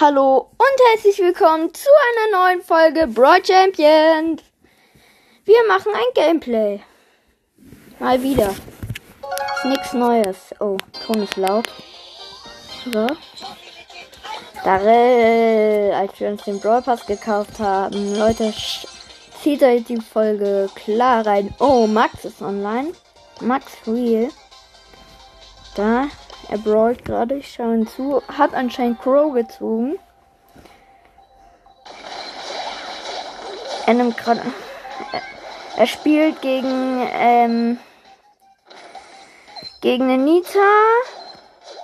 Hallo und herzlich willkommen zu einer neuen Folge Broad Champions. Wir machen ein Gameplay. Mal wieder. Ist nichts Neues. Oh, Ton ist laut. So. Darrell, als wir uns den Brawl Pass gekauft haben. Leute, zieht euch die Folge klar rein. Oh, Max ist online. Max Real. Da. Er brawlt gerade, ich schaue ihn zu. Hat anscheinend Crow gezogen. Er nimmt gerade. Er spielt gegen. Ähm, gegen eine Nita.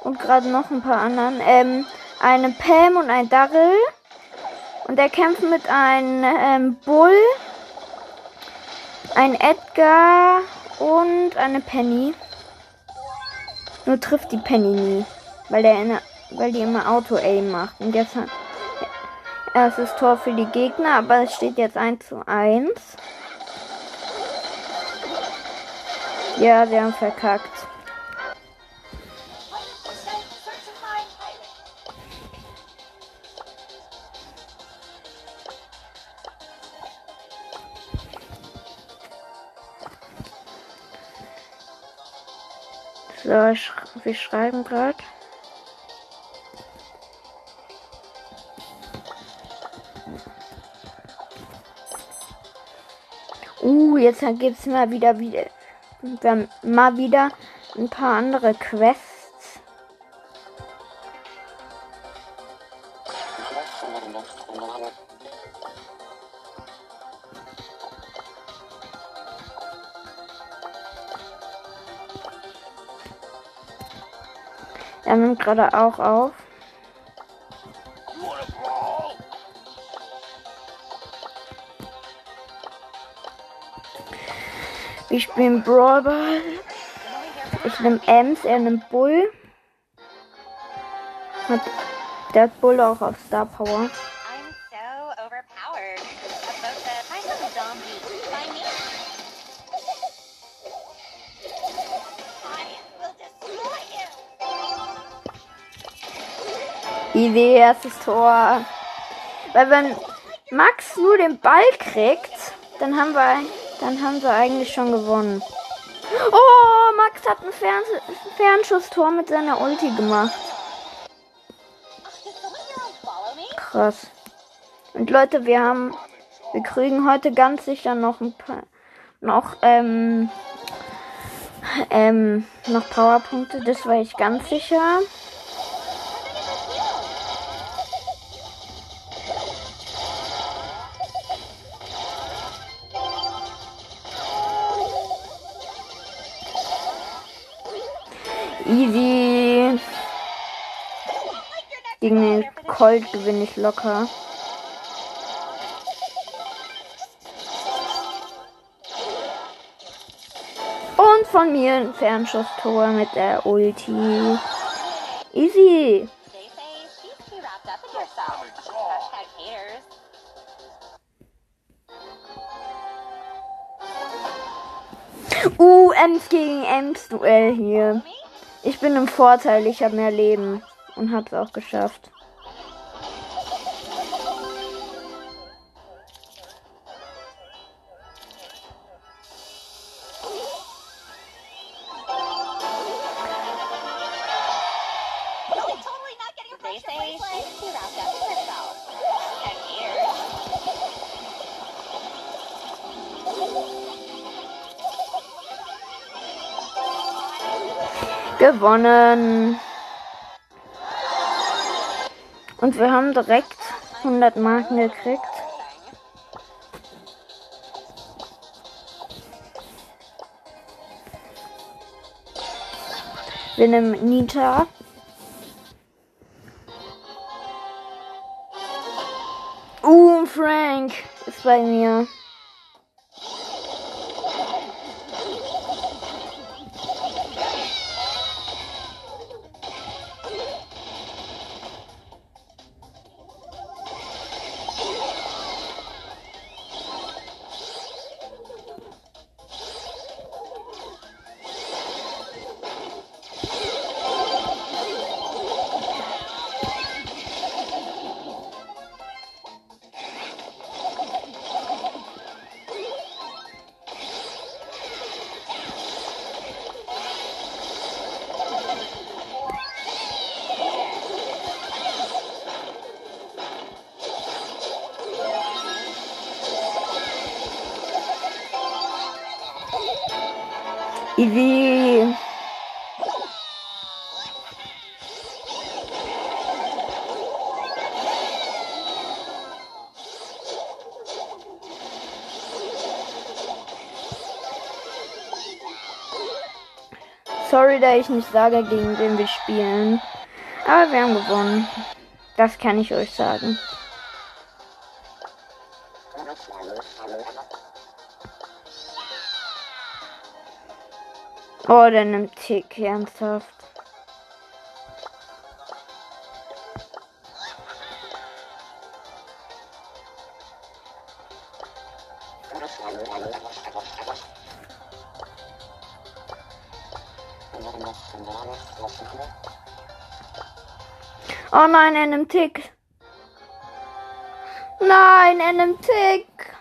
Und gerade noch ein paar anderen. Ähm, eine Pam und ein Darryl. Und er kämpft mit einem ähm, Bull. Ein Edgar und eine Penny. Nur trifft die Penny nie. Weil, der eine, weil die immer Auto-Aim macht. Und jetzt hat erstes Tor für die Gegner, aber es steht jetzt 1 zu 1. Ja, sie haben verkackt. So, wir schreiben gerade. Uh, jetzt gibt es mal wieder, wieder, mal wieder ein paar andere Quests. Er nimmt gerade auch auf. Wir spielen Brawlball. Ich nehme Ems, er nimmt Bull. Hat der Bull auch auf Star Power. Idee, erstes Tor. Weil wenn Max nur den Ball kriegt, dann haben wir, dann haben wir eigentlich schon gewonnen. Oh, Max hat ein Fern Fernschusstor mit seiner Ulti gemacht. Krass. Und Leute, wir haben, wir kriegen heute ganz sicher noch ein paar, noch, ähm, ähm, noch Powerpunkte. Das war ich ganz sicher. Colt gewinne ich locker. Und von mir ein Fernschusstor mit der Ulti. Easy. Uh, Ems gegen Ems Duell hier. Ich bin im Vorteil, ich habe mehr Leben und habe es auch geschafft. Gewonnen. Und wir haben direkt 100 Marken gekriegt. Wir nehmen Nita. Uh, Frank ist bei mir. Easy. Sorry, da ich nicht sage, gegen wen wir spielen. Aber wir haben gewonnen. Das kann ich euch sagen. Oh, der nimmt Tick, ernsthaft. Oh nein, er nimmt Tick. Nein, er nimmt Tick.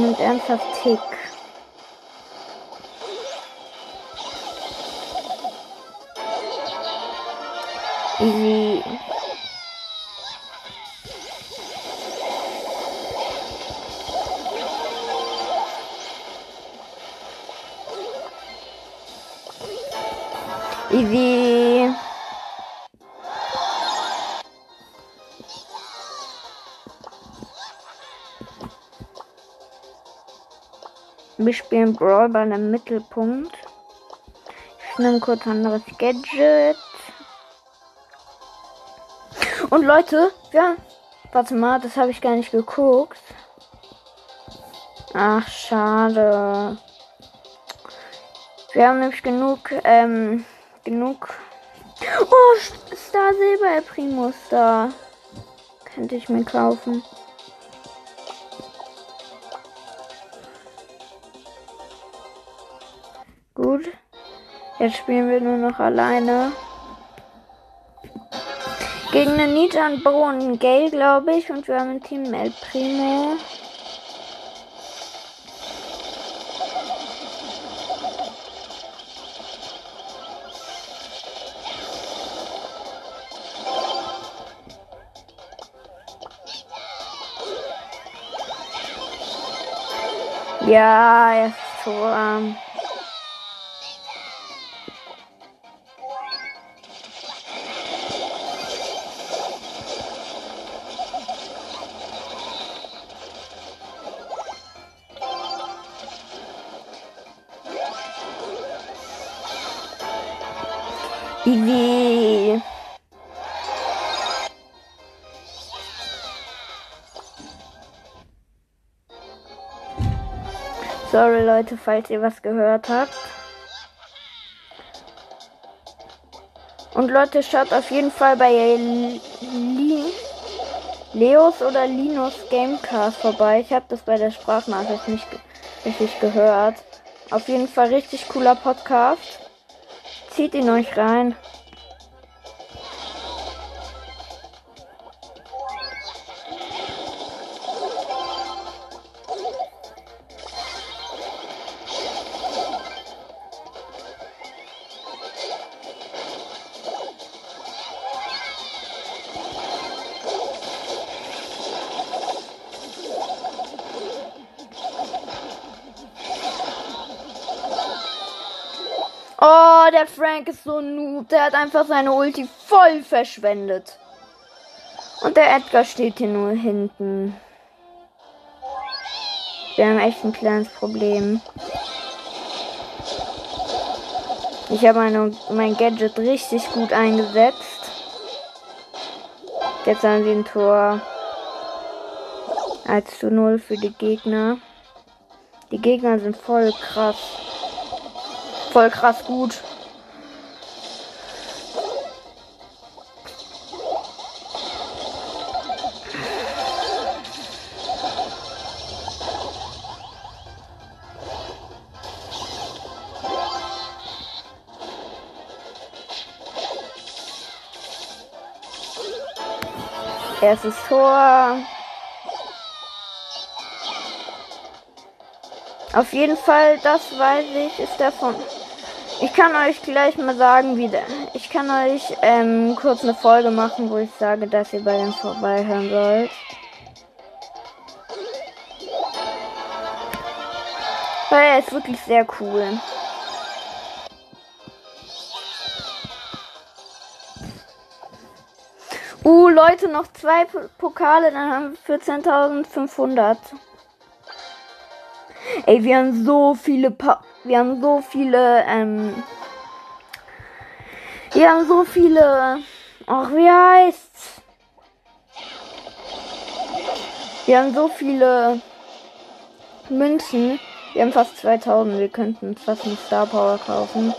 Nimmt ernsthaft Tick. Easy. Wir spielen Brawl bei einem Mittelpunkt. Ich nehme kurz ein anderes Gadget. Und Leute, ja, warte mal, das habe ich gar nicht geguckt. Ach, schade. Wir haben nämlich genug, ähm, genug. Oh, Star Silber Primus da. Könnte ich mir kaufen. Jetzt spielen wir nur noch alleine. Gegen einen Nijan, Bo und einen Gale, glaube ich. Und wir haben ein Team El Primo. Ja, er ist Tor. Easy. Sorry Leute, falls ihr was gehört habt. Und Leute, schaut auf jeden Fall bei Li Leos oder Linus Gamecast vorbei. Ich habe das bei der Sprachnachricht nicht richtig gehört. Auf jeden Fall richtig cooler Podcast. Zieht ihn euch rein. Der Frank ist so noob. Der hat einfach seine Ulti voll verschwendet. Und der Edgar steht hier nur hinten. Wir haben echt ein kleines Problem. Ich habe mein Gadget richtig gut eingesetzt. Jetzt haben wir ein Tor 1 zu 0 für die Gegner. Die Gegner sind voll krass voll krass gut. Erstes Tor. Auf jeden Fall, das weiß ich, ist davon. Ich kann euch gleich mal sagen, wie der. Ich kann euch ähm, kurz eine Folge machen, wo ich sage, dass ihr bei dem vorbeihören sollt. Er ist wirklich sehr cool. Leute, noch zwei Pokale, dann haben wir 14.500. Ey, wir haben so viele pa wir haben so viele ähm wir haben so viele ach wie heißt's? Wir haben so viele Münzen. Wir haben fast 2000 wir könnten fast eine Star Power kaufen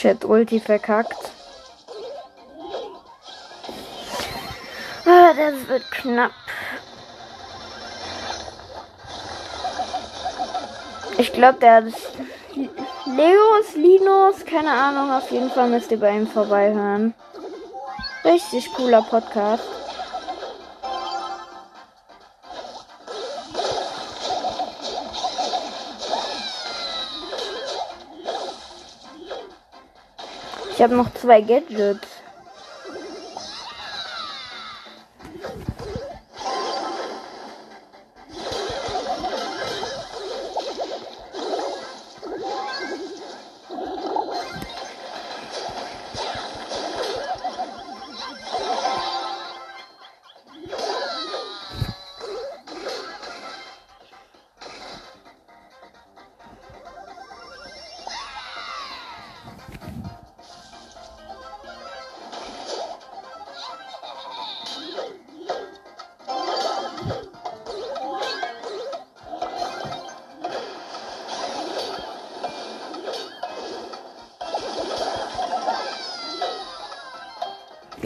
Chat Ulti verkackt. Ah, das wird knapp. Ich glaube, der ist Leos, Linus, keine Ahnung, auf jeden Fall müsst ihr bei ihm vorbeihören. Richtig cooler Podcast. Ich habe noch zwei Gadgets.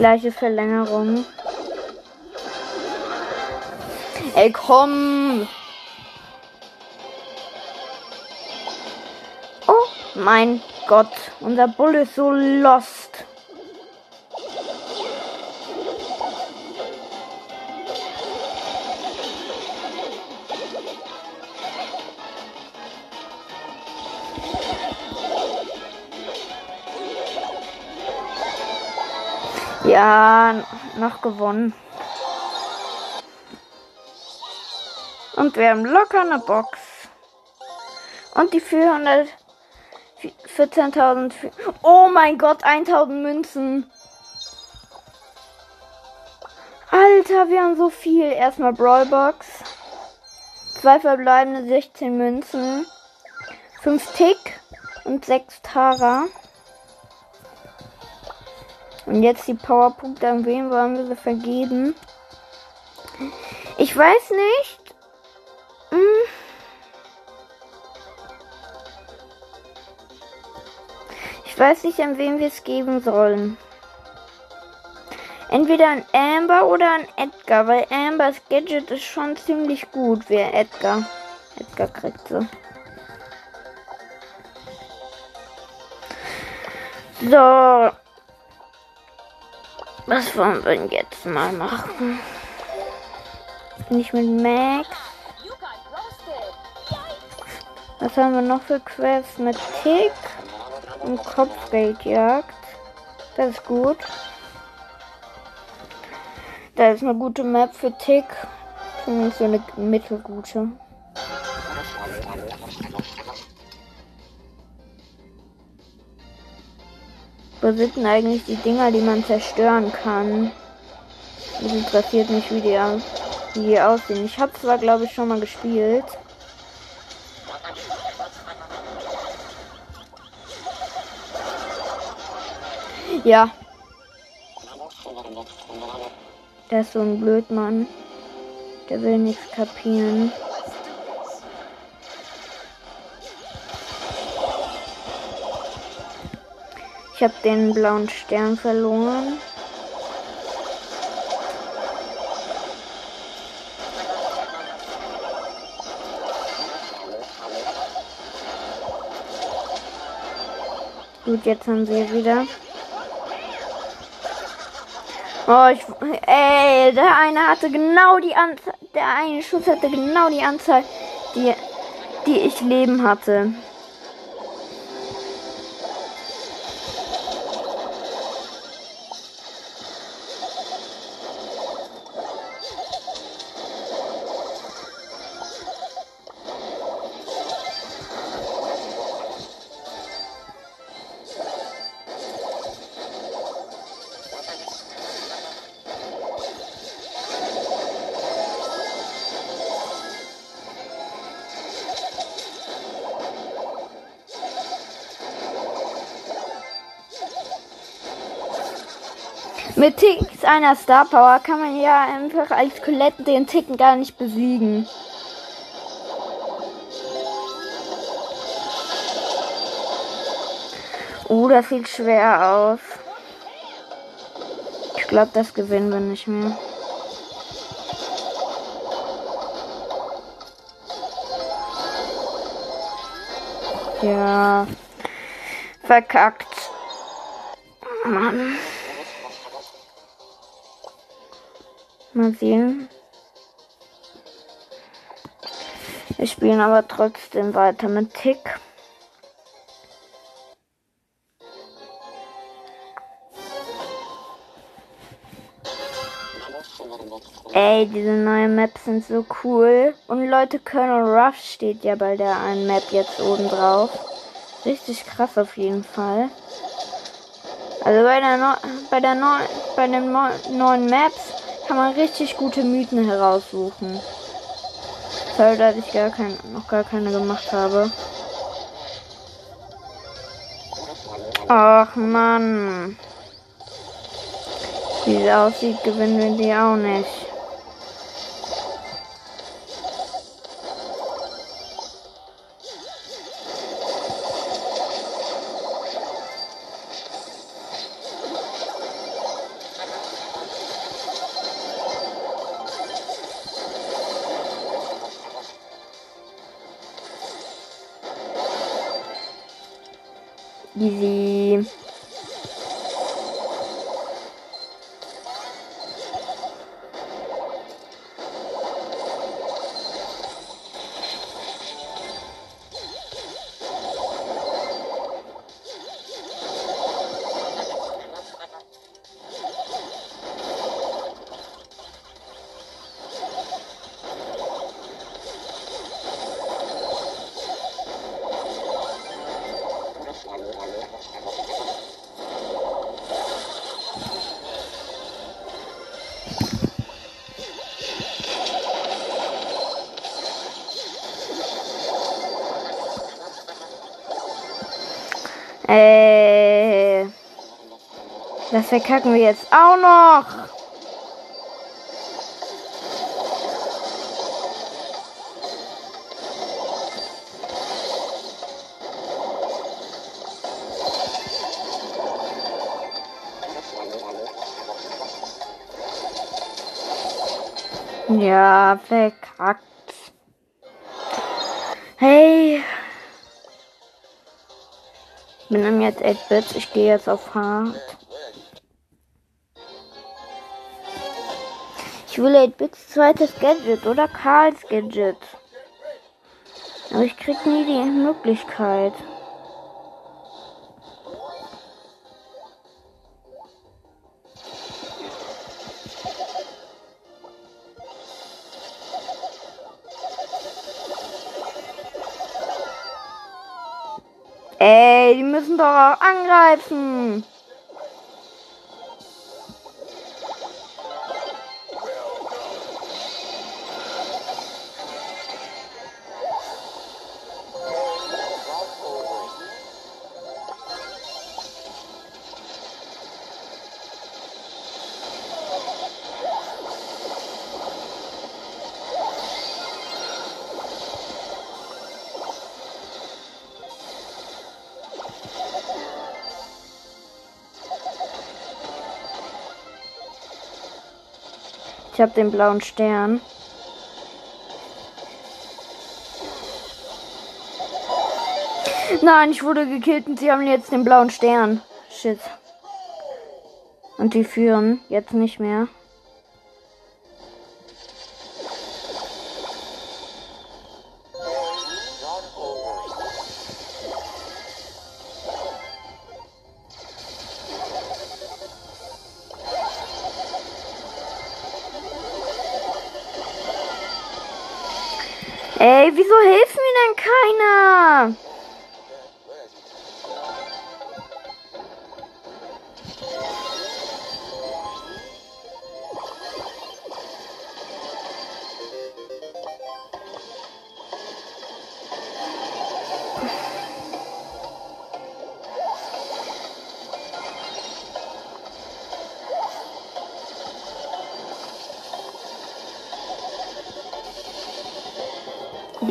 Gleiche Verlängerung. Ey, komm! Oh mein Gott, unser Bull ist so lost. Ja, noch gewonnen. Und wir haben locker eine Box. Und die 400. 14.000. Oh mein Gott, 1000 Münzen. Alter, wir haben so viel. Erstmal Brawlbox. Zwei verbleibende 16 Münzen. 5 Tick und 6 Tara. Und jetzt die Powerpunkte, an wen wollen wir sie vergeben? Ich weiß nicht. Hm. Ich weiß nicht, an wen wir es geben sollen. Entweder an Amber oder an Edgar, weil Ambers Gadget ist schon ziemlich gut, wer Edgar. Edgar kriegt so. So. Was wollen wir denn jetzt mal machen? Nicht mit Max. Was haben wir noch für Quests mit Tick und Kopfgeldjagd? Das ist gut. Da ist eine gute Map für Tick. Zumindest so eine mittelgute. Wo sind denn eigentlich die Dinger, die man zerstören kann? Das interessiert mich, wie die, wie die aussehen. Ich habe zwar, glaube ich, schon mal gespielt. Ja. Der ist so ein Blödmann. Der will nichts kapieren. Habe den blauen Stern verloren. Gut, jetzt haben sie wieder. Oh, ich, ey, der eine hatte genau die Anzahl, der eine Schuss hatte genau die Anzahl, die, die ich Leben hatte. Mit Ticks einer Star Power kann man ja einfach als Colette den Ticken gar nicht besiegen. Oh, das sieht schwer aus. Ich glaube, das gewinnen wir nicht mehr. Ja. Verkackt. Mann. Mal sehen. Wir spielen aber trotzdem weiter mit Tick. Ey, diese neuen Maps sind so cool. Und Leute, Colonel Ruff steht ja bei der einen Map jetzt oben drauf. Richtig krass auf jeden Fall. Also bei der, no bei der, no bei den neuen Maps kann man richtig gute Mythen heraussuchen. Sorry, dass ich gar kein, noch gar keine gemacht habe. Ach Mann. Wie es aussieht, gewinnen wir die auch nicht. Das verkacken wir jetzt auch noch. Ja, verkackt. Hey. Bin jetzt 8-Bit. Ich gehe jetzt auf Hard. Ich will 8-Bits zweites Gadget oder Karls Gadget. Aber ich krieg nie die Möglichkeit. Ey, die müssen doch auch angreifen. Ich habe den blauen Stern. Nein, ich wurde gekillt und sie haben jetzt den blauen Stern. Shit. Und die führen jetzt nicht mehr.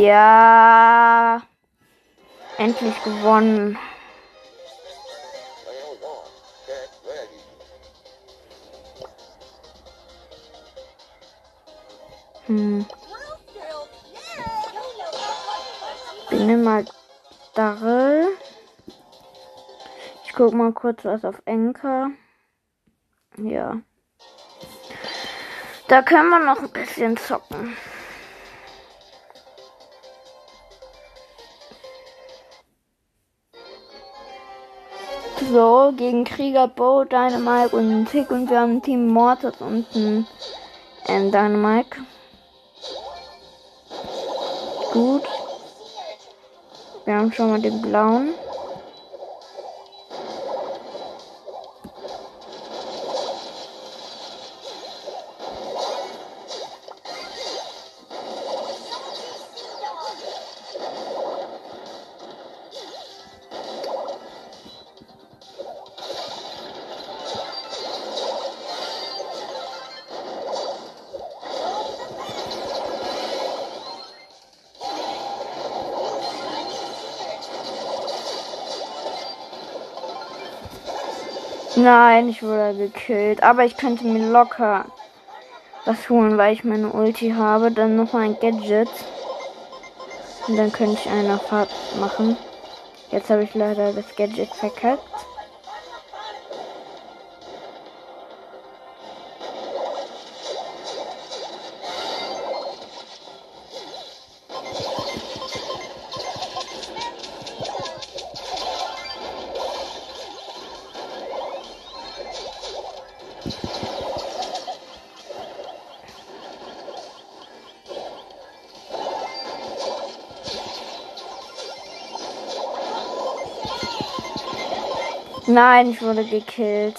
Ja. Endlich gewonnen. Hm. Ich nehme mal Darrell. Ich guck mal kurz was auf Enker. Ja. Da können wir noch ein bisschen zocken. So, gegen Krieger, Bo, Dynamite und Tick und wir haben ein Team Mortis und ein ähm, Dynamite. Gut. Wir haben schon mal den blauen. Nein, ich wurde gekillt. Aber ich könnte mir locker was holen, weil ich meine Ulti habe. Dann noch ein Gadget. Und dann könnte ich eine Fahrt machen. Jetzt habe ich leider das Gadget verkackt. Nein, ich wurde gekillt.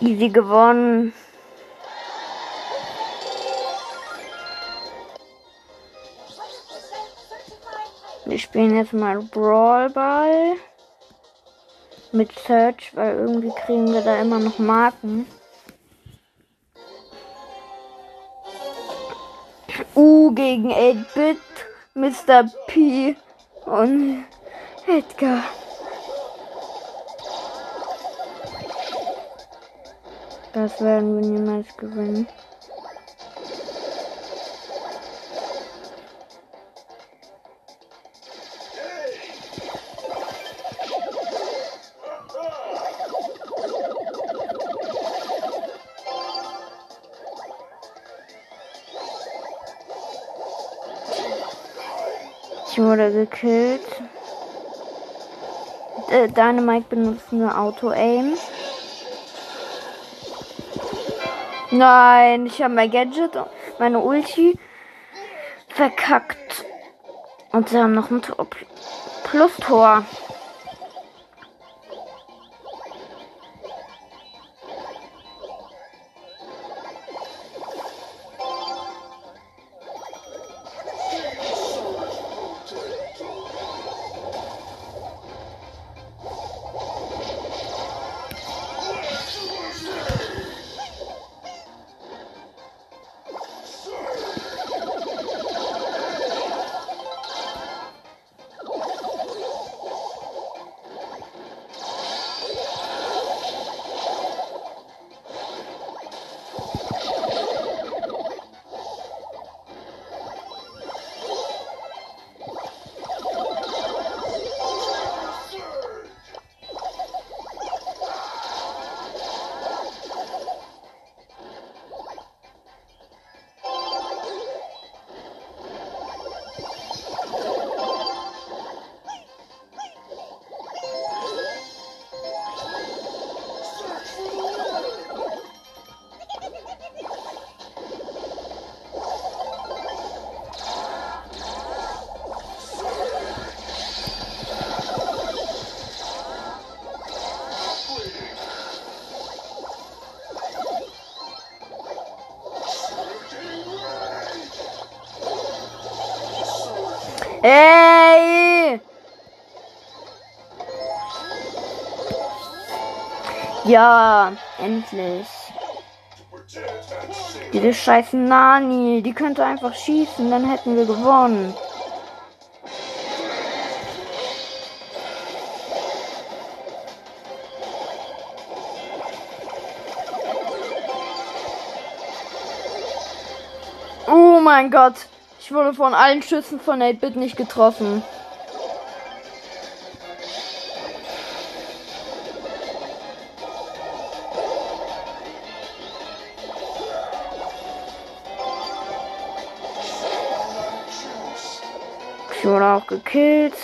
Easy gewonnen. Wir spielen jetzt mal Brawl Ball mit Search, weil irgendwie kriegen wir da immer noch Marken. U gegen 8-Bit, Mr. P und Edgar. Das werden wir niemals gewinnen. Ich wurde gekillt. Äh, Dynamite benutzt nur Auto-Aim. Nein, ich habe mein Gadget, meine Ulti verkackt. Und sie haben noch ein Tor Plus-Tor. Ey! Ja, endlich. Diese scheiß Nani, die könnte einfach schießen, dann hätten wir gewonnen. Oh mein Gott. Ich wurde von allen Schüssen von 8-Bit nicht getroffen. Ich wurde auch gekillt.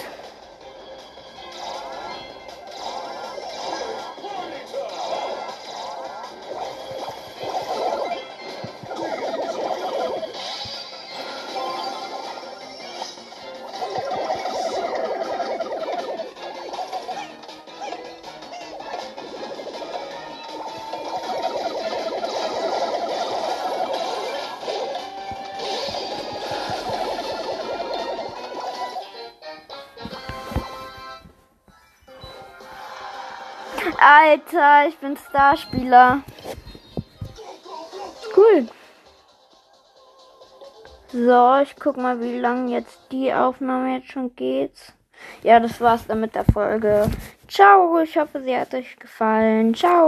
Alter, ich bin Starspieler. Cool. So, ich guck mal, wie lange jetzt die Aufnahme jetzt schon geht. Ja, das war's dann mit der Folge. Ciao, ich hoffe, sie hat euch gefallen. Ciao.